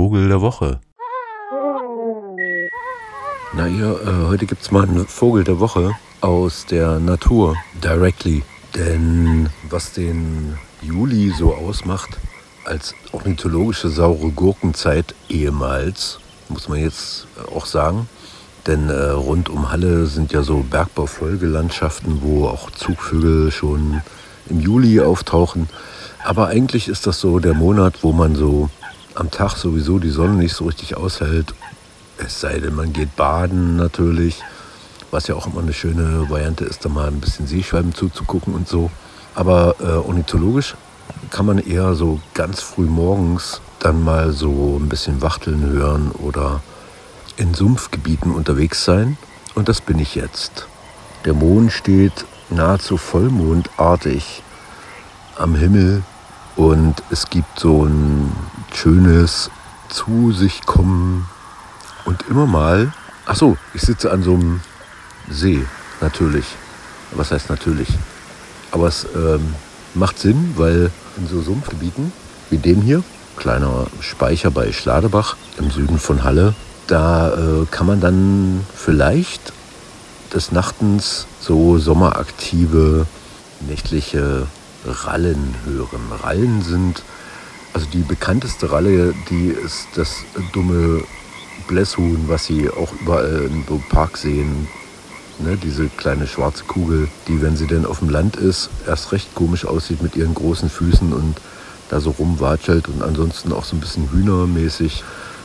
Vogel der Woche. Na ihr, äh, heute gibt es mal einen Vogel der Woche aus der Natur, directly. Denn was den Juli so ausmacht, als ornithologische saure Gurkenzeit ehemals, muss man jetzt auch sagen. Denn äh, rund um Halle sind ja so Bergbaufolgelandschaften, wo auch Zugvögel schon im Juli auftauchen. Aber eigentlich ist das so der Monat, wo man so am Tag sowieso die Sonne nicht so richtig aushält. Es sei denn, man geht baden natürlich, was ja auch immer eine schöne Variante ist, da mal ein bisschen Seeschwalben zuzugucken und so. Aber äh, ornithologisch kann man eher so ganz früh morgens dann mal so ein bisschen Wachteln hören oder in Sumpfgebieten unterwegs sein. Und das bin ich jetzt. Der Mond steht nahezu vollmondartig am Himmel und es gibt so ein schönes zu sich kommen und immer mal, ach so, ich sitze an so einem See, natürlich. Was heißt natürlich? Aber es ähm, macht Sinn, weil in so Sumpfgebieten wie dem hier, kleiner Speicher bei Schladebach im Süden von Halle, da äh, kann man dann vielleicht des Nachtens so sommeraktive nächtliche Rallen hören. Rallen sind, also die bekannteste Ralle, die ist das dumme Blässhuhn, was Sie auch überall im Park sehen. Ne, diese kleine schwarze Kugel, die, wenn sie denn auf dem Land ist, erst recht komisch aussieht mit ihren großen Füßen und da so rumwatschelt und ansonsten auch so ein bisschen hühnermäßig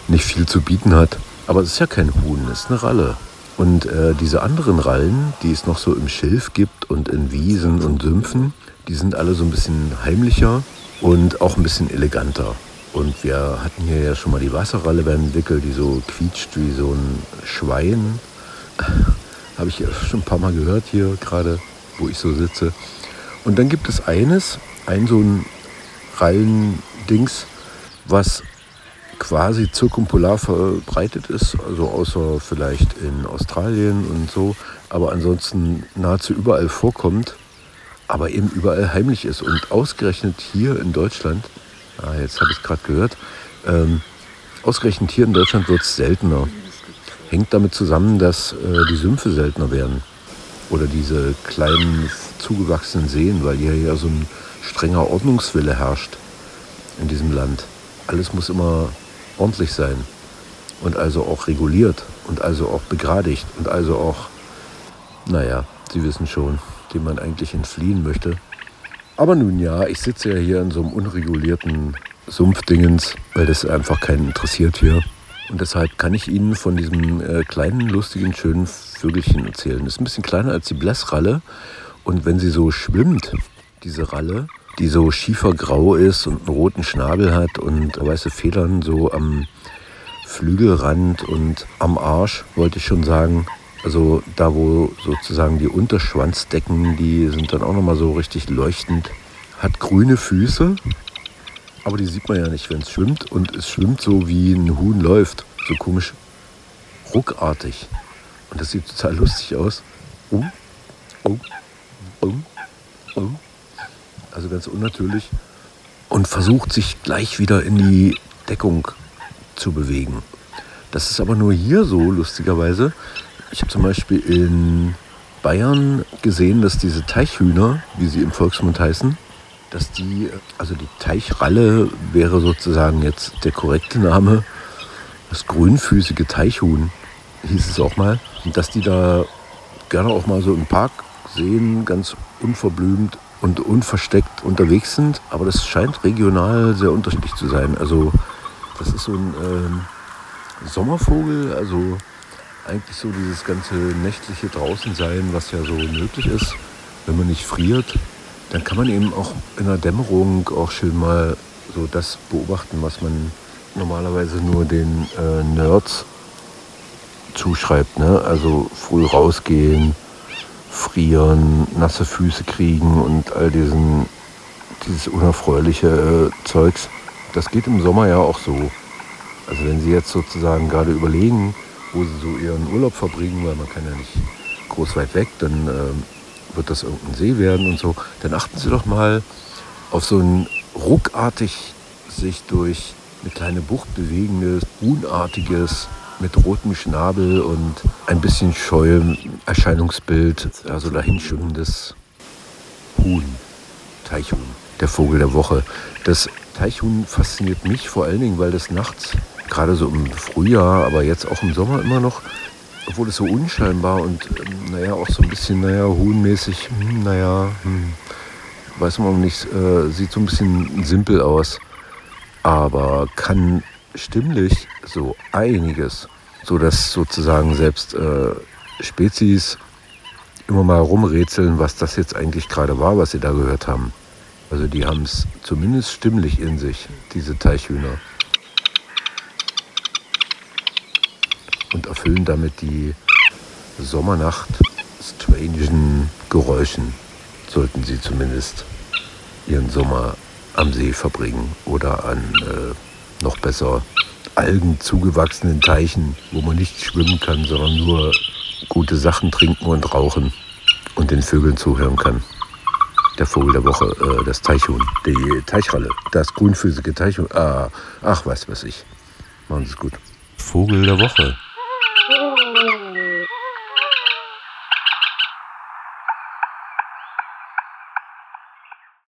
nicht viel zu bieten hat. Aber es ist ja kein Huhn, es ist eine Ralle. Und äh, diese anderen Rallen, die es noch so im Schilf gibt und in Wiesen und Sümpfen, die sind alle so ein bisschen heimlicher und auch ein bisschen eleganter. Und wir hatten hier ja schon mal die Wasserralle beim Wickel, die so quietscht wie so ein Schwein. Habe ich schon ein paar Mal gehört hier gerade, wo ich so sitze. Und dann gibt es eines, ein so ein Rallendings, was quasi zirkumpolar verbreitet ist, also außer vielleicht in Australien und so, aber ansonsten nahezu überall vorkommt, aber eben überall heimlich ist. Und ausgerechnet hier in Deutschland, ah, jetzt habe ich es gerade gehört, ähm, ausgerechnet hier in Deutschland wird es seltener. Hängt damit zusammen, dass äh, die Sümpfe seltener werden. Oder diese kleinen zugewachsenen Seen, weil hier ja so ein strenger Ordnungswille herrscht in diesem Land. Alles muss immer ordentlich sein und also auch reguliert und also auch begradigt und also auch, naja, Sie wissen schon, dem man eigentlich entfliehen möchte. Aber nun ja, ich sitze ja hier in so einem unregulierten Sumpfdingens, weil das einfach keinen interessiert hier. Und deshalb kann ich Ihnen von diesem äh, kleinen, lustigen, schönen Vögelchen erzählen. Das ist ein bisschen kleiner als die Blässralle. Und wenn sie so schwimmt, diese Ralle, die so schiefergrau ist und einen roten Schnabel hat und weiße Federn so am Flügelrand und am Arsch, wollte ich schon sagen. Also da, wo sozusagen die Unterschwanzdecken, die sind dann auch nochmal so richtig leuchtend. Hat grüne Füße, aber die sieht man ja nicht, wenn es schwimmt. Und es schwimmt so, wie ein Huhn läuft. So komisch ruckartig. Und das sieht total lustig aus. Oh, oh also ganz unnatürlich, und versucht sich gleich wieder in die Deckung zu bewegen. Das ist aber nur hier so, lustigerweise. Ich habe zum Beispiel in Bayern gesehen, dass diese Teichhühner, wie sie im Volksmund heißen, dass die, also die Teichralle wäre sozusagen jetzt der korrekte Name, das grünfüßige Teichhuhn hieß es auch mal, dass die da gerne auch mal so im Park sehen, ganz unverblümt und unversteckt unterwegs sind. Aber das scheint regional sehr unterschiedlich zu sein. Also das ist so ein ähm, Sommervogel, also eigentlich so dieses ganze nächtliche Draußensein, was ja so möglich ist, wenn man nicht friert. Dann kann man eben auch in der Dämmerung auch schön mal so das beobachten, was man normalerweise nur den äh, Nerds zuschreibt. Ne? Also früh rausgehen, frieren, nasse Füße kriegen und all diesen, dieses unerfreuliche äh, Zeugs. Das geht im Sommer ja auch so. Also wenn Sie jetzt sozusagen gerade überlegen, wo Sie so Ihren Urlaub verbringen, weil man kann ja nicht groß weit weg, dann äh, wird das irgendein See werden und so, dann achten Sie doch mal auf so ein ruckartig sich durch eine kleine Bucht bewegendes, Huhnartiges mit rotem Schnabel und ein bisschen scheuem Erscheinungsbild, also dahinschwimmendes Huhn, Teichhuhn, der Vogel der Woche. Das Teichhuhn fasziniert mich vor allen Dingen, weil das nachts, gerade so im Frühjahr, aber jetzt auch im Sommer immer noch, obwohl es so unscheinbar und ähm, naja, auch so ein bisschen, naja, huhnmäßig, hm, naja, hm, weiß man nicht, äh, sieht so ein bisschen simpel aus, aber kann stimmlich so einiges, so dass sozusagen selbst äh, Spezies immer mal rumrätseln, was das jetzt eigentlich gerade war, was sie da gehört haben. Also die haben es zumindest stimmlich in sich, diese Teichhühner. Und erfüllen damit die Sommernacht strangen Geräuschen, sollten sie zumindest ihren Sommer am See verbringen oder an äh, noch besser Algen zugewachsenen Teichen, wo man nicht schwimmen kann, sondern nur gute Sachen trinken und rauchen und den Vögeln zuhören kann. Der Vogel der Woche, äh, das Teichhuhn, die Teichralle, das grünfüßige Teichhuhn. Ah, ach, was weiß ich. Machen Sie es gut. Vogel der Woche.